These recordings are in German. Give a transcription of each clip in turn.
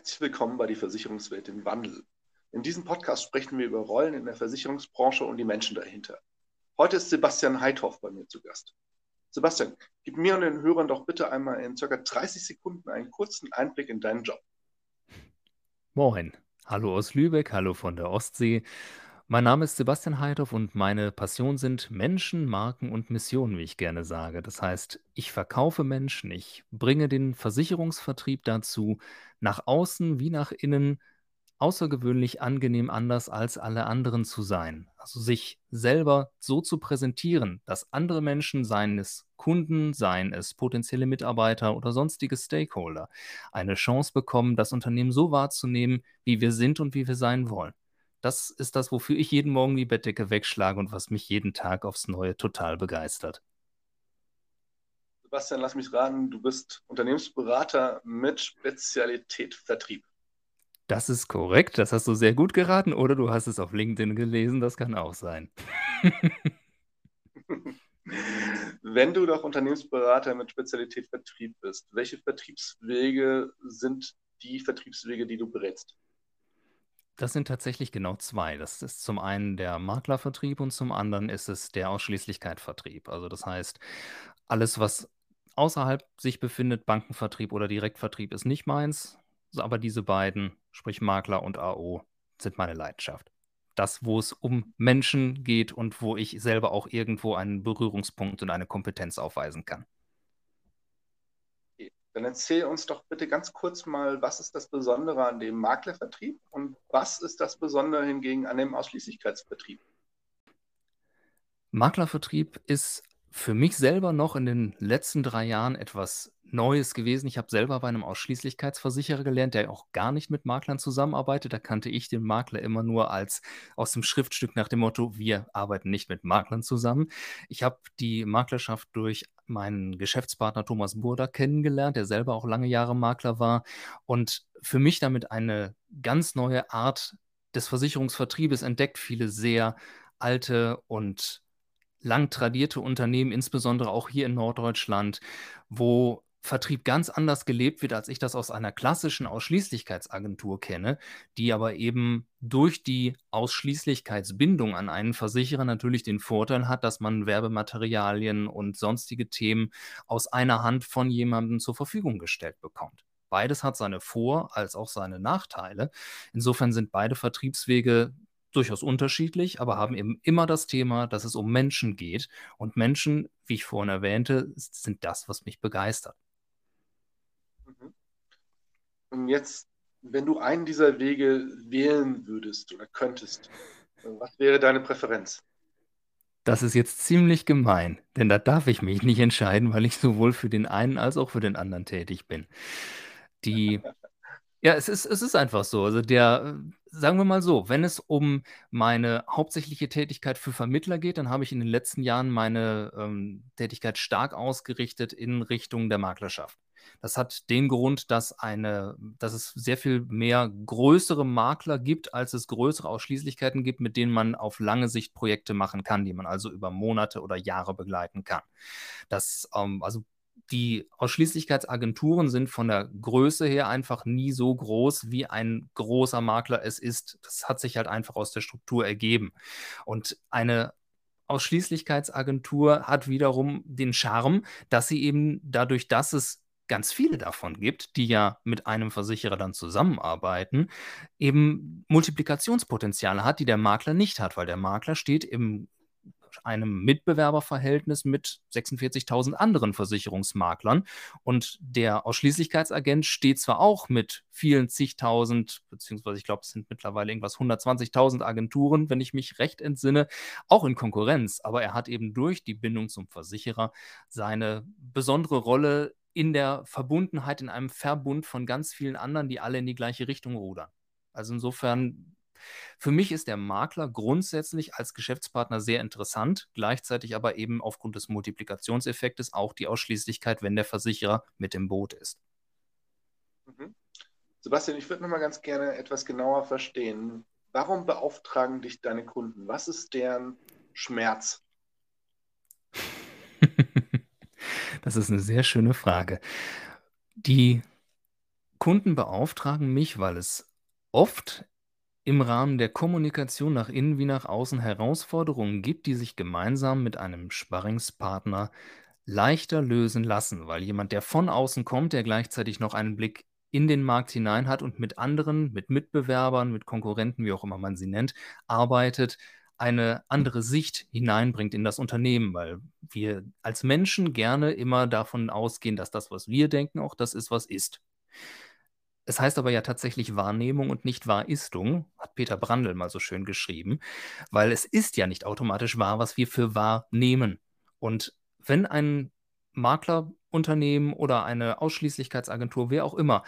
Herzlich willkommen bei die Versicherungswelt im Wandel. In diesem Podcast sprechen wir über Rollen in der Versicherungsbranche und die Menschen dahinter. Heute ist Sebastian Heithoff bei mir zu Gast. Sebastian, gib mir und den Hörern doch bitte einmal in ca. 30 Sekunden einen kurzen Einblick in deinen Job. Moin, hallo aus Lübeck, hallo von der Ostsee. Mein Name ist Sebastian Heidhoff und meine Passion sind Menschen, Marken und Missionen, wie ich gerne sage. Das heißt, ich verkaufe Menschen, ich bringe den Versicherungsvertrieb dazu, nach außen wie nach innen außergewöhnlich angenehm anders als alle anderen zu sein. Also sich selber so zu präsentieren, dass andere Menschen, seien es Kunden, seien es potenzielle Mitarbeiter oder sonstige Stakeholder, eine Chance bekommen, das Unternehmen so wahrzunehmen, wie wir sind und wie wir sein wollen. Das ist das, wofür ich jeden Morgen die Bettdecke wegschlage und was mich jeden Tag aufs Neue total begeistert. Sebastian, lass mich raten, du bist Unternehmensberater mit Spezialität Vertrieb. Das ist korrekt, das hast du sehr gut geraten oder du hast es auf LinkedIn gelesen, das kann auch sein. Wenn du doch Unternehmensberater mit Spezialität Vertrieb bist, welche Vertriebswege sind die Vertriebswege, die du berätst? Das sind tatsächlich genau zwei. Das ist zum einen der Maklervertrieb und zum anderen ist es der Ausschließlichkeitsvertrieb. Also das heißt, alles, was außerhalb sich befindet, Bankenvertrieb oder Direktvertrieb, ist nicht meins. Aber diese beiden, sprich Makler und AO, sind meine Leidenschaft. Das, wo es um Menschen geht und wo ich selber auch irgendwo einen Berührungspunkt und eine Kompetenz aufweisen kann. Dann erzähl uns doch bitte ganz kurz mal, was ist das Besondere an dem Maklervertrieb und was ist das Besondere hingegen an dem Ausschließlichkeitsvertrieb? Maklervertrieb ist für mich selber noch in den letzten drei Jahren etwas Neues gewesen. Ich habe selber bei einem Ausschließlichkeitsversicherer gelernt, der auch gar nicht mit Maklern zusammenarbeitet. Da kannte ich den Makler immer nur als aus dem Schriftstück nach dem Motto, wir arbeiten nicht mit Maklern zusammen. Ich habe die Maklerschaft durch meinen Geschäftspartner Thomas Burda kennengelernt, der selber auch lange Jahre Makler war und für mich damit eine ganz neue Art des Versicherungsvertriebes entdeckt. Viele sehr alte und lang tradierte Unternehmen, insbesondere auch hier in Norddeutschland, wo Vertrieb ganz anders gelebt wird, als ich das aus einer klassischen Ausschließlichkeitsagentur kenne, die aber eben durch die Ausschließlichkeitsbindung an einen Versicherer natürlich den Vorteil hat, dass man Werbematerialien und sonstige Themen aus einer Hand von jemandem zur Verfügung gestellt bekommt. Beides hat seine Vor- als auch seine Nachteile. Insofern sind beide Vertriebswege durchaus unterschiedlich, aber haben eben immer das Thema, dass es um Menschen geht. Und Menschen, wie ich vorhin erwähnte, sind das, was mich begeistert. Mhm. Und jetzt, wenn du einen dieser Wege wählen würdest oder könntest, was wäre deine Präferenz? Das ist jetzt ziemlich gemein, denn da darf ich mich nicht entscheiden, weil ich sowohl für den einen als auch für den anderen tätig bin. Die Ja, es ist es ist einfach so. Also, der äh, sagen wir mal so, wenn es um meine hauptsächliche Tätigkeit für Vermittler geht, dann habe ich in den letzten Jahren meine, ähm, Tätigkeit stark ausgerichtet in Richtung der Maklerschaft. Das hat den Grund, dass eine dass es sehr viel mehr größere Makler gibt, als es größere Ausschließlichkeiten gibt, mit denen man auf lange Sicht Projekte machen kann, die man also über Monate oder Jahre begleiten kann. Das, ähm also die Ausschließlichkeitsagenturen sind von der Größe her einfach nie so groß, wie ein großer Makler es ist. Das hat sich halt einfach aus der Struktur ergeben. Und eine Ausschließlichkeitsagentur hat wiederum den Charme, dass sie eben dadurch, dass es ganz viele davon gibt, die ja mit einem Versicherer dann zusammenarbeiten, eben Multiplikationspotenziale hat, die der Makler nicht hat, weil der Makler steht im einem Mitbewerberverhältnis mit 46.000 anderen Versicherungsmaklern. Und der Ausschließlichkeitsagent steht zwar auch mit vielen zigtausend, beziehungsweise ich glaube, es sind mittlerweile irgendwas 120.000 Agenturen, wenn ich mich recht entsinne, auch in Konkurrenz. Aber er hat eben durch die Bindung zum Versicherer seine besondere Rolle in der Verbundenheit, in einem Verbund von ganz vielen anderen, die alle in die gleiche Richtung rudern. Also insofern, für mich ist der Makler grundsätzlich als Geschäftspartner sehr interessant, gleichzeitig aber eben aufgrund des Multiplikationseffektes auch die Ausschließlichkeit, wenn der Versicherer mit im Boot ist. Mhm. Sebastian, ich würde noch mal ganz gerne etwas genauer verstehen. Warum beauftragen dich deine Kunden? Was ist deren Schmerz? Das ist eine sehr schöne Frage. Die Kunden beauftragen mich, weil es oft im Rahmen der Kommunikation nach innen wie nach außen Herausforderungen gibt, die sich gemeinsam mit einem Sparringspartner leichter lösen lassen, weil jemand, der von außen kommt, der gleichzeitig noch einen Blick in den Markt hinein hat und mit anderen, mit Mitbewerbern, mit Konkurrenten, wie auch immer man sie nennt, arbeitet, eine andere Sicht hineinbringt in das Unternehmen, weil wir als Menschen gerne immer davon ausgehen, dass das, was wir denken, auch das ist, was ist. Es heißt aber ja tatsächlich Wahrnehmung und nicht Wahristung, hat Peter Brandl mal so schön geschrieben, weil es ist ja nicht automatisch wahr, was wir für wahr nehmen. Und wenn ein Maklerunternehmen oder eine Ausschließlichkeitsagentur, wer auch immer,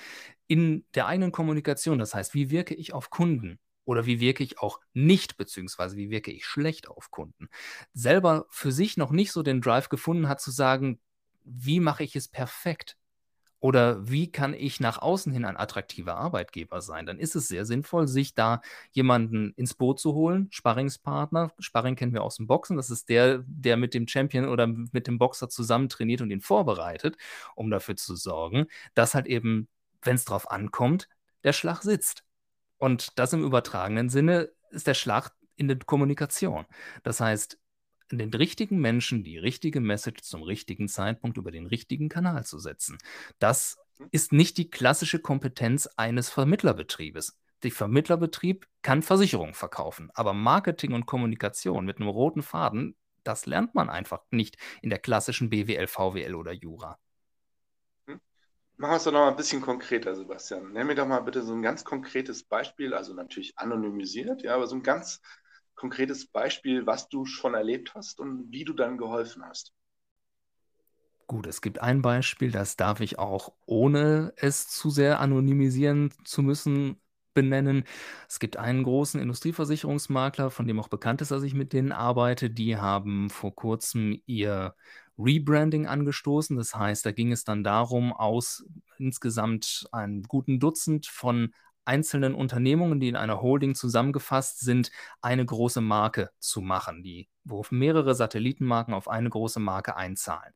in der eigenen Kommunikation, das heißt, wie wirke ich auf Kunden, oder wie wirke ich auch nicht, beziehungsweise wie wirke ich schlecht auf Kunden, selber für sich noch nicht so den Drive gefunden hat zu sagen, wie mache ich es perfekt? Oder wie kann ich nach außen hin ein attraktiver Arbeitgeber sein? Dann ist es sehr sinnvoll, sich da jemanden ins Boot zu holen, Sparringspartner. Sparring kennen wir aus dem Boxen. Das ist der, der mit dem Champion oder mit dem Boxer zusammen trainiert und ihn vorbereitet, um dafür zu sorgen, dass halt eben, wenn es drauf ankommt, der Schlag sitzt. Und das im übertragenen Sinne ist der Schlag in der Kommunikation. Das heißt, den richtigen Menschen die richtige Message zum richtigen Zeitpunkt über den richtigen Kanal zu setzen. Das ist nicht die klassische Kompetenz eines Vermittlerbetriebes. Der Vermittlerbetrieb kann Versicherungen verkaufen, aber Marketing und Kommunikation mit einem roten Faden, das lernt man einfach nicht in der klassischen BWL, VWL oder Jura. Machen wir es doch noch mal ein bisschen konkreter, Sebastian. Nenn mir doch mal bitte so ein ganz konkretes Beispiel, also natürlich anonymisiert, ja, aber so ein ganz konkretes Beispiel, was du schon erlebt hast und wie du dann geholfen hast. Gut, es gibt ein Beispiel, das darf ich auch, ohne es zu sehr anonymisieren zu müssen, benennen. Es gibt einen großen Industrieversicherungsmakler, von dem auch bekannt ist, dass ich mit denen arbeite. Die haben vor kurzem ihr Rebranding angestoßen. Das heißt, da ging es dann darum, aus insgesamt einem guten Dutzend von einzelnen Unternehmungen, die in einer Holding zusammengefasst sind, eine große Marke zu machen, die, wo mehrere Satellitenmarken auf eine große Marke einzahlen.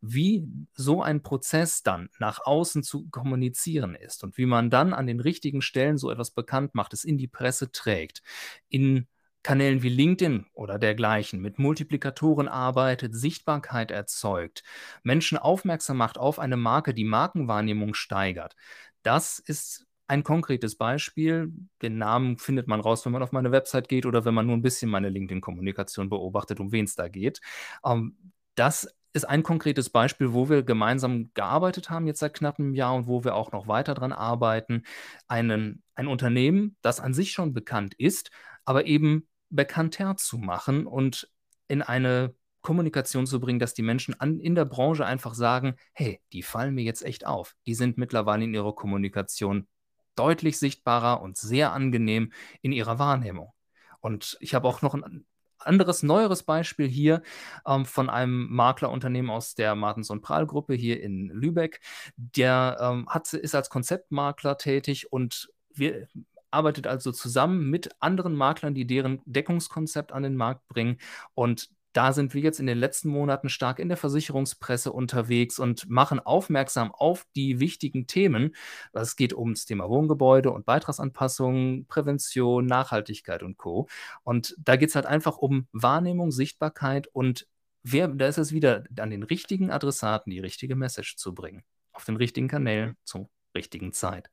Wie so ein Prozess dann nach außen zu kommunizieren ist und wie man dann an den richtigen Stellen so etwas bekannt macht, es in die Presse trägt, in Kanälen wie LinkedIn oder dergleichen mit Multiplikatoren arbeitet, Sichtbarkeit erzeugt, Menschen aufmerksam macht auf eine Marke, die Markenwahrnehmung steigert. Das ist ein konkretes Beispiel. Den Namen findet man raus, wenn man auf meine Website geht oder wenn man nur ein bisschen meine LinkedIn-Kommunikation beobachtet, um wen es da geht. Ähm, das ist ein konkretes Beispiel, wo wir gemeinsam gearbeitet haben, jetzt seit knapp einem Jahr und wo wir auch noch weiter dran arbeiten. Einen, ein Unternehmen, das an sich schon bekannt ist, aber eben bekannter zu machen und in eine Kommunikation zu bringen, dass die Menschen an, in der Branche einfach sagen, hey, die fallen mir jetzt echt auf. Die sind mittlerweile in ihrer Kommunikation deutlich sichtbarer und sehr angenehm in ihrer Wahrnehmung. Und ich habe auch noch ein anderes, neueres Beispiel hier ähm, von einem Maklerunternehmen aus der Martens und Prahl Gruppe hier in Lübeck. Der ähm, hat, ist als Konzeptmakler tätig und wir arbeitet also zusammen mit anderen Maklern, die deren Deckungskonzept an den Markt bringen. Und da sind wir jetzt in den letzten Monaten stark in der Versicherungspresse unterwegs und machen aufmerksam auf die wichtigen Themen. Es geht ums Thema Wohngebäude und Beitragsanpassungen, Prävention, Nachhaltigkeit und Co. Und da geht es halt einfach um Wahrnehmung, Sichtbarkeit und wer, da ist es wieder an den richtigen Adressaten die richtige Message zu bringen. Auf den richtigen Kanälen zur richtigen Zeit.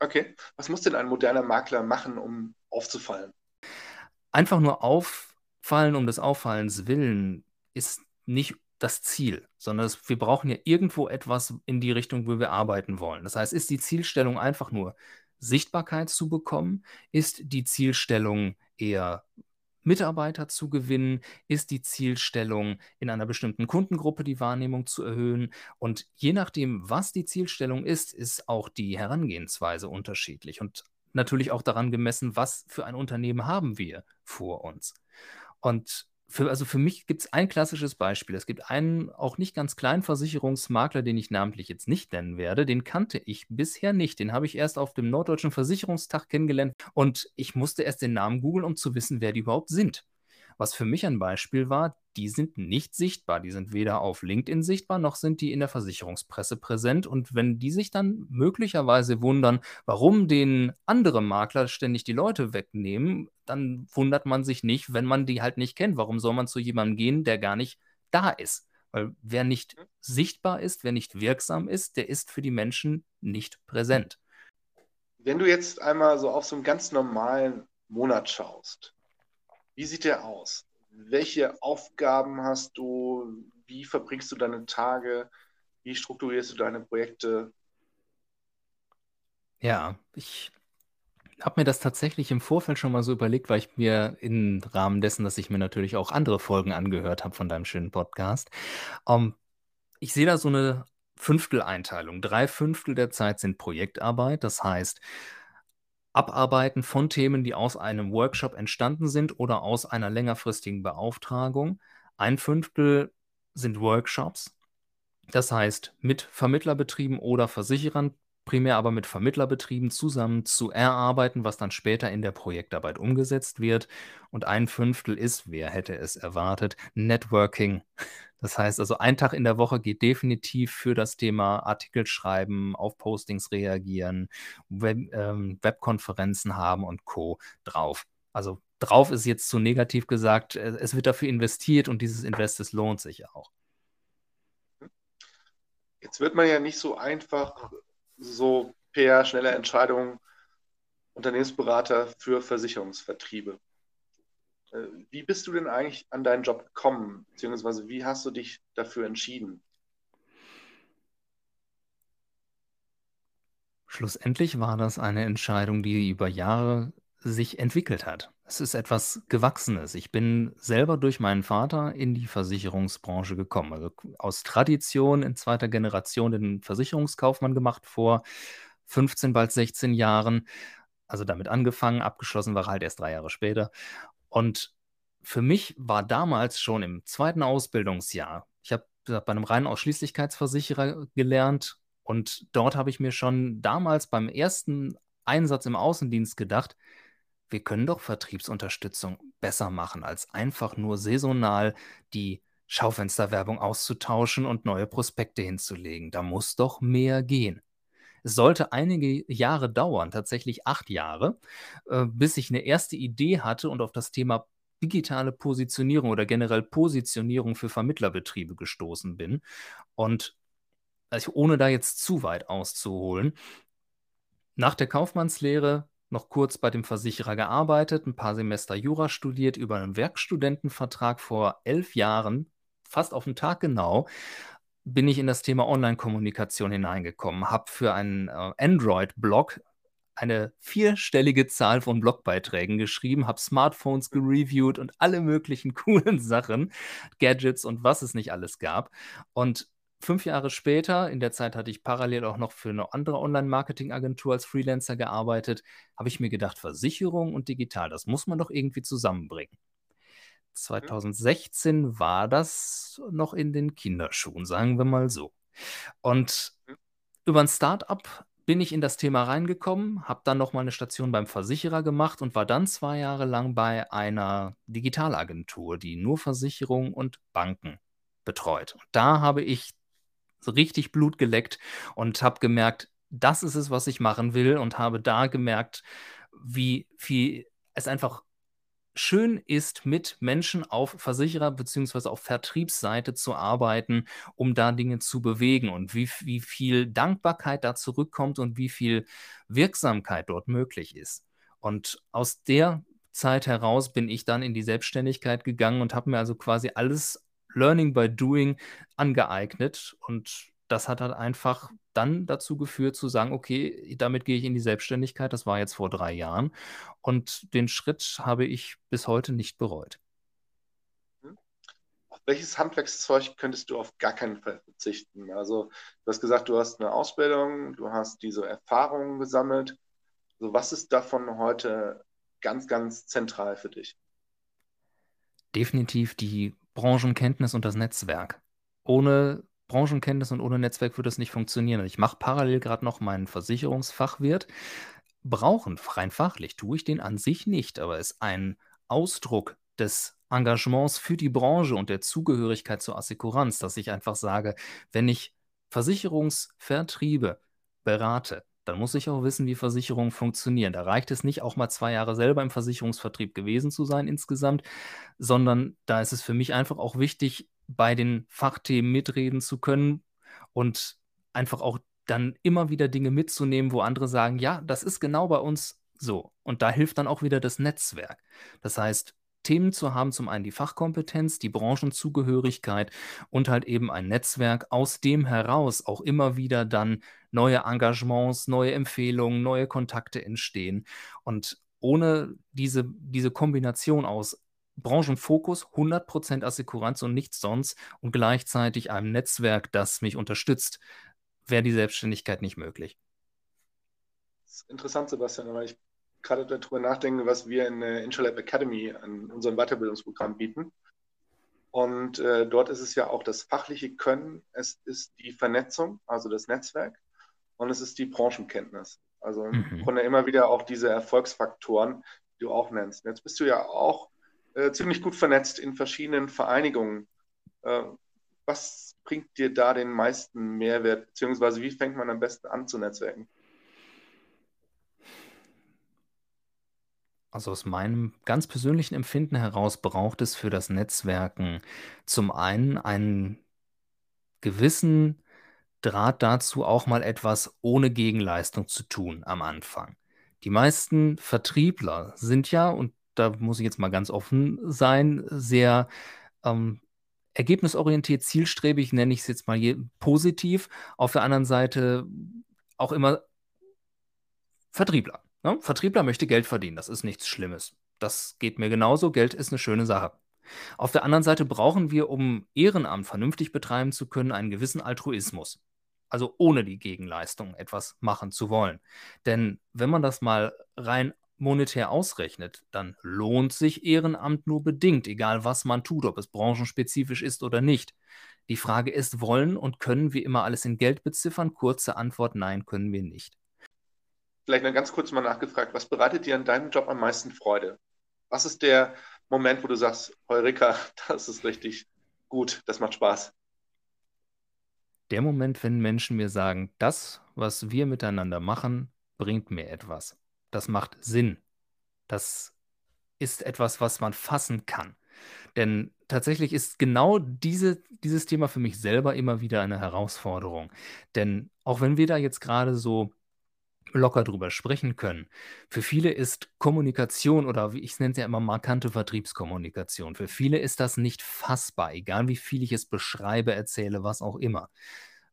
Okay. Was muss denn ein moderner Makler machen, um aufzufallen? Einfach nur auffallen um des Auffallens willen ist nicht das Ziel, sondern das, wir brauchen ja irgendwo etwas in die Richtung, wo wir arbeiten wollen. Das heißt, ist die Zielstellung einfach nur Sichtbarkeit zu bekommen? Ist die Zielstellung eher Mitarbeiter zu gewinnen? Ist die Zielstellung, in einer bestimmten Kundengruppe die Wahrnehmung zu erhöhen? Und je nachdem, was die Zielstellung ist, ist auch die Herangehensweise unterschiedlich und natürlich auch daran gemessen, was für ein Unternehmen haben wir vor uns. Und für, also für mich gibt es ein klassisches Beispiel. Es gibt einen auch nicht ganz kleinen Versicherungsmakler, den ich namentlich jetzt nicht nennen werde. Den kannte ich bisher nicht. Den habe ich erst auf dem Norddeutschen Versicherungstag kennengelernt und ich musste erst den Namen googeln, um zu wissen, wer die überhaupt sind. Was für mich ein Beispiel war, die sind nicht sichtbar. Die sind weder auf LinkedIn sichtbar, noch sind die in der Versicherungspresse präsent. Und wenn die sich dann möglicherweise wundern, warum den andere Makler ständig die Leute wegnehmen, dann wundert man sich nicht, wenn man die halt nicht kennt. Warum soll man zu jemandem gehen, der gar nicht da ist? Weil wer nicht mhm. sichtbar ist, wer nicht wirksam ist, der ist für die Menschen nicht präsent. Wenn du jetzt einmal so auf so einen ganz normalen Monat schaust, wie sieht der aus? Welche Aufgaben hast du? Wie verbringst du deine Tage? Wie strukturierst du deine Projekte? Ja, ich habe mir das tatsächlich im Vorfeld schon mal so überlegt, weil ich mir im Rahmen dessen, dass ich mir natürlich auch andere Folgen angehört habe von deinem schönen Podcast, ähm, ich sehe da so eine Fünfteleinteilung. Drei Fünftel der Zeit sind Projektarbeit. Das heißt, Abarbeiten von Themen, die aus einem Workshop entstanden sind oder aus einer längerfristigen Beauftragung. Ein Fünftel sind Workshops, das heißt mit Vermittlerbetrieben oder Versicherern, primär aber mit Vermittlerbetrieben zusammen zu erarbeiten, was dann später in der Projektarbeit umgesetzt wird. Und ein Fünftel ist, wer hätte es erwartet, Networking. Das heißt also, ein Tag in der Woche geht definitiv für das Thema Artikel schreiben, auf Postings reagieren, Web, ähm, Webkonferenzen haben und Co. drauf. Also drauf ist jetzt zu negativ gesagt, äh, es wird dafür investiert und dieses Investes lohnt sich auch. Jetzt wird man ja nicht so einfach so PR, schnelle Entscheidungen, Unternehmensberater für Versicherungsvertriebe. Äh, wie bist du denn eigentlich an deinen Job gekommen, beziehungsweise wie hast du dich dafür entschieden? Schlussendlich war das eine Entscheidung, die über Jahre sich entwickelt hat. Es ist etwas Gewachsenes. Ich bin selber durch meinen Vater in die Versicherungsbranche gekommen. Also aus Tradition in zweiter Generation den Versicherungskaufmann gemacht vor 15, bald 16 Jahren. Also damit angefangen, abgeschlossen war halt erst drei Jahre später. Und für mich war damals schon im zweiten Ausbildungsjahr, ich habe bei einem reinen Ausschließlichkeitsversicherer gelernt und dort habe ich mir schon damals beim ersten Einsatz im Außendienst gedacht, wir können doch Vertriebsunterstützung besser machen, als einfach nur saisonal die Schaufensterwerbung auszutauschen und neue Prospekte hinzulegen. Da muss doch mehr gehen. Es sollte einige Jahre dauern, tatsächlich acht Jahre, äh, bis ich eine erste Idee hatte und auf das Thema digitale Positionierung oder generell Positionierung für Vermittlerbetriebe gestoßen bin. Und also ohne da jetzt zu weit auszuholen, nach der Kaufmannslehre noch kurz bei dem Versicherer gearbeitet, ein paar Semester Jura studiert, über einen Werkstudentenvertrag vor elf Jahren, fast auf den Tag genau, bin ich in das Thema Online-Kommunikation hineingekommen, habe für einen äh, Android-Blog eine vierstellige Zahl von Blogbeiträgen geschrieben, habe Smartphones gereviewt und alle möglichen coolen Sachen, Gadgets und was es nicht alles gab. Und fünf Jahre später, in der Zeit hatte ich parallel auch noch für eine andere Online-Marketing-Agentur als Freelancer gearbeitet, habe ich mir gedacht, Versicherung und digital, das muss man doch irgendwie zusammenbringen. 2016 mhm. war das noch in den Kinderschuhen, sagen wir mal so. Und mhm. über ein Startup bin ich in das Thema reingekommen, habe dann noch mal eine Station beim Versicherer gemacht und war dann zwei Jahre lang bei einer Digitalagentur, die nur Versicherungen und Banken betreut. Und da habe ich so richtig Blut geleckt und habe gemerkt, das ist es, was ich machen will und habe da gemerkt, wie viel es einfach schön ist, mit Menschen auf Versicherer- bzw. auf Vertriebsseite zu arbeiten, um da Dinge zu bewegen und wie, wie viel Dankbarkeit da zurückkommt und wie viel Wirksamkeit dort möglich ist. Und aus der Zeit heraus bin ich dann in die Selbstständigkeit gegangen und habe mir also quasi alles Learning by Doing angeeignet und das hat halt einfach dann dazu geführt zu sagen, okay, damit gehe ich in die Selbstständigkeit. Das war jetzt vor drei Jahren. Und den Schritt habe ich bis heute nicht bereut. Mhm. Auf welches Handwerkszeug könntest du auf gar keinen Fall verzichten? Also du hast gesagt, du hast eine Ausbildung, du hast diese Erfahrungen gesammelt. Also was ist davon heute ganz, ganz zentral für dich? Definitiv die Branchenkenntnis und das Netzwerk. Ohne Branchenkenntnis und ohne Netzwerk würde es nicht funktionieren. Ich mache parallel gerade noch meinen Versicherungsfachwirt. Brauchen, rein fachlich, tue ich den an sich nicht, aber ist ein Ausdruck des Engagements für die Branche und der Zugehörigkeit zur Assekuranz, dass ich einfach sage, wenn ich Versicherungsvertriebe berate, dann muss ich auch wissen, wie Versicherungen funktionieren. Da reicht es nicht, auch mal zwei Jahre selber im Versicherungsvertrieb gewesen zu sein insgesamt, sondern da ist es für mich einfach auch wichtig, bei den Fachthemen mitreden zu können und einfach auch dann immer wieder Dinge mitzunehmen, wo andere sagen, ja, das ist genau bei uns so. Und da hilft dann auch wieder das Netzwerk. Das heißt, Themen zu haben, zum einen die Fachkompetenz, die Branchenzugehörigkeit und halt eben ein Netzwerk, aus dem heraus auch immer wieder dann neue Engagements, neue Empfehlungen, neue Kontakte entstehen. Und ohne diese, diese Kombination aus Branchenfokus, 100% Assekuranz und nichts sonst und gleichzeitig einem Netzwerk, das mich unterstützt, wäre die Selbstständigkeit nicht möglich. Das ist interessant, Sebastian, weil ich gerade darüber nachdenke, was wir in der Intralab Academy an unserem Weiterbildungsprogramm bieten. Und äh, dort ist es ja auch das fachliche Können, es ist die Vernetzung, also das Netzwerk, und es ist die Branchenkenntnis. Also mhm. von der immer wieder auch diese Erfolgsfaktoren, die du auch nennst. Jetzt bist du ja auch äh, ziemlich gut vernetzt in verschiedenen Vereinigungen. Äh, was bringt dir da den meisten Mehrwert, beziehungsweise wie fängt man am besten an zu netzwerken? Also aus meinem ganz persönlichen Empfinden heraus braucht es für das Netzwerken zum einen einen gewissen Draht dazu, auch mal etwas ohne Gegenleistung zu tun am Anfang. Die meisten Vertriebler sind ja, und da muss ich jetzt mal ganz offen sein, sehr ähm, ergebnisorientiert, zielstrebig, nenne ich es jetzt mal positiv. Auf der anderen Seite auch immer Vertriebler. Ne? Vertriebler möchte Geld verdienen, das ist nichts Schlimmes. Das geht mir genauso, Geld ist eine schöne Sache. Auf der anderen Seite brauchen wir, um Ehrenamt vernünftig betreiben zu können, einen gewissen Altruismus. Also ohne die Gegenleistung etwas machen zu wollen. Denn wenn man das mal rein monetär ausrechnet, dann lohnt sich Ehrenamt nur bedingt, egal was man tut, ob es branchenspezifisch ist oder nicht. Die Frage ist, wollen und können wir immer alles in Geld beziffern? Kurze Antwort, nein, können wir nicht. Vielleicht mal ganz kurz mal nachgefragt, was bereitet dir an deinem Job am meisten Freude? Was ist der Moment, wo du sagst, Heureka, das ist richtig gut, das macht Spaß? Der Moment, wenn Menschen mir sagen, das, was wir miteinander machen, bringt mir etwas das macht Sinn. Das ist etwas, was man fassen kann. Denn tatsächlich ist genau diese, dieses Thema für mich selber immer wieder eine Herausforderung. Denn auch wenn wir da jetzt gerade so locker drüber sprechen können, für viele ist Kommunikation oder wie ich es nenne ja immer markante Vertriebskommunikation, für viele ist das nicht fassbar, egal wie viel ich es beschreibe, erzähle, was auch immer.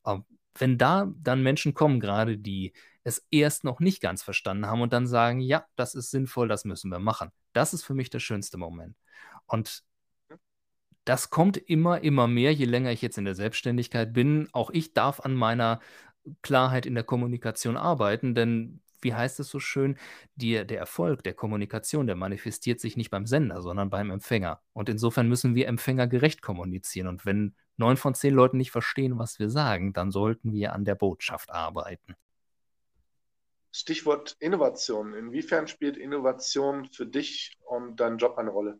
Aber wenn da dann Menschen kommen, gerade die es erst noch nicht ganz verstanden haben und dann sagen, ja, das ist sinnvoll, das müssen wir machen. Das ist für mich der schönste Moment. Und das kommt immer, immer mehr, je länger ich jetzt in der Selbstständigkeit bin. Auch ich darf an meiner Klarheit in der Kommunikation arbeiten, denn wie heißt es so schön, die, der Erfolg der Kommunikation, der manifestiert sich nicht beim Sender, sondern beim Empfänger. Und insofern müssen wir empfängergerecht kommunizieren. Und wenn neun von zehn Leuten nicht verstehen, was wir sagen, dann sollten wir an der Botschaft arbeiten. Stichwort Innovation. Inwiefern spielt Innovation für dich und deinen Job eine Rolle?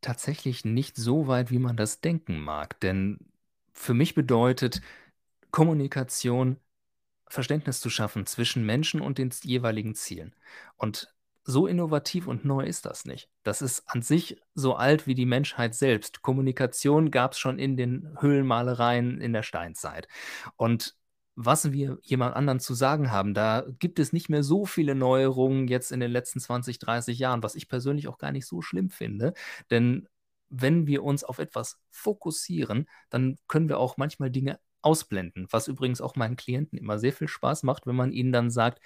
Tatsächlich nicht so weit, wie man das denken mag. Denn für mich bedeutet Kommunikation Verständnis zu schaffen zwischen Menschen und den jeweiligen Zielen. Und so innovativ und neu ist das nicht. Das ist an sich so alt wie die Menschheit selbst. Kommunikation gab es schon in den Höhlenmalereien in der Steinzeit. Und was wir jemand anderen zu sagen haben. Da gibt es nicht mehr so viele Neuerungen jetzt in den letzten 20, 30 Jahren, was ich persönlich auch gar nicht so schlimm finde. Denn wenn wir uns auf etwas fokussieren, dann können wir auch manchmal Dinge ausblenden, was übrigens auch meinen Klienten immer sehr viel Spaß macht, wenn man ihnen dann sagt,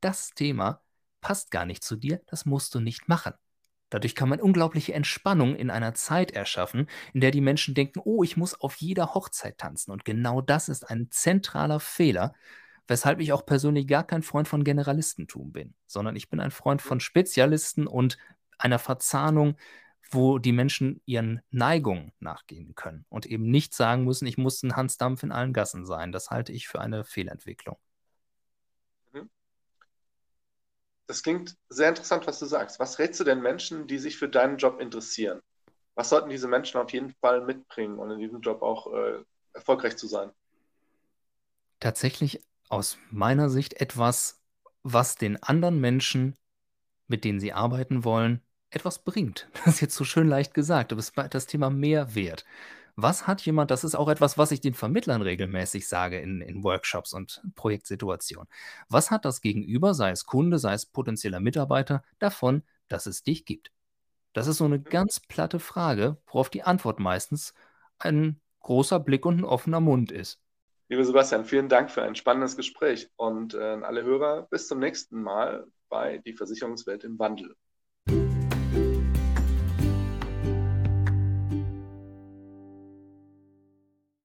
das Thema passt gar nicht zu dir, das musst du nicht machen. Dadurch kann man unglaubliche Entspannung in einer Zeit erschaffen, in der die Menschen denken, oh, ich muss auf jeder Hochzeit tanzen. Und genau das ist ein zentraler Fehler, weshalb ich auch persönlich gar kein Freund von Generalistentum bin, sondern ich bin ein Freund von Spezialisten und einer Verzahnung, wo die Menschen ihren Neigungen nachgehen können und eben nicht sagen müssen, ich muss ein Hansdampf in allen Gassen sein. Das halte ich für eine Fehlentwicklung. Mhm. Das klingt sehr interessant, was du sagst. Was rätst du denn Menschen, die sich für deinen Job interessieren? Was sollten diese Menschen auf jeden Fall mitbringen, um in diesem Job auch äh, erfolgreich zu sein? Tatsächlich aus meiner Sicht etwas, was den anderen Menschen, mit denen sie arbeiten wollen, etwas bringt. Das ist jetzt so schön leicht gesagt, aber es ist das Thema Mehrwert. Was hat jemand, das ist auch etwas, was ich den Vermittlern regelmäßig sage in, in Workshops und Projektsituationen. Was hat das Gegenüber, sei es Kunde, sei es potenzieller Mitarbeiter, davon, dass es dich gibt? Das ist so eine ganz platte Frage, worauf die Antwort meistens ein großer Blick und ein offener Mund ist. Lieber Sebastian, vielen Dank für ein spannendes Gespräch und äh, alle Hörer, bis zum nächsten Mal bei Die Versicherungswelt im Wandel.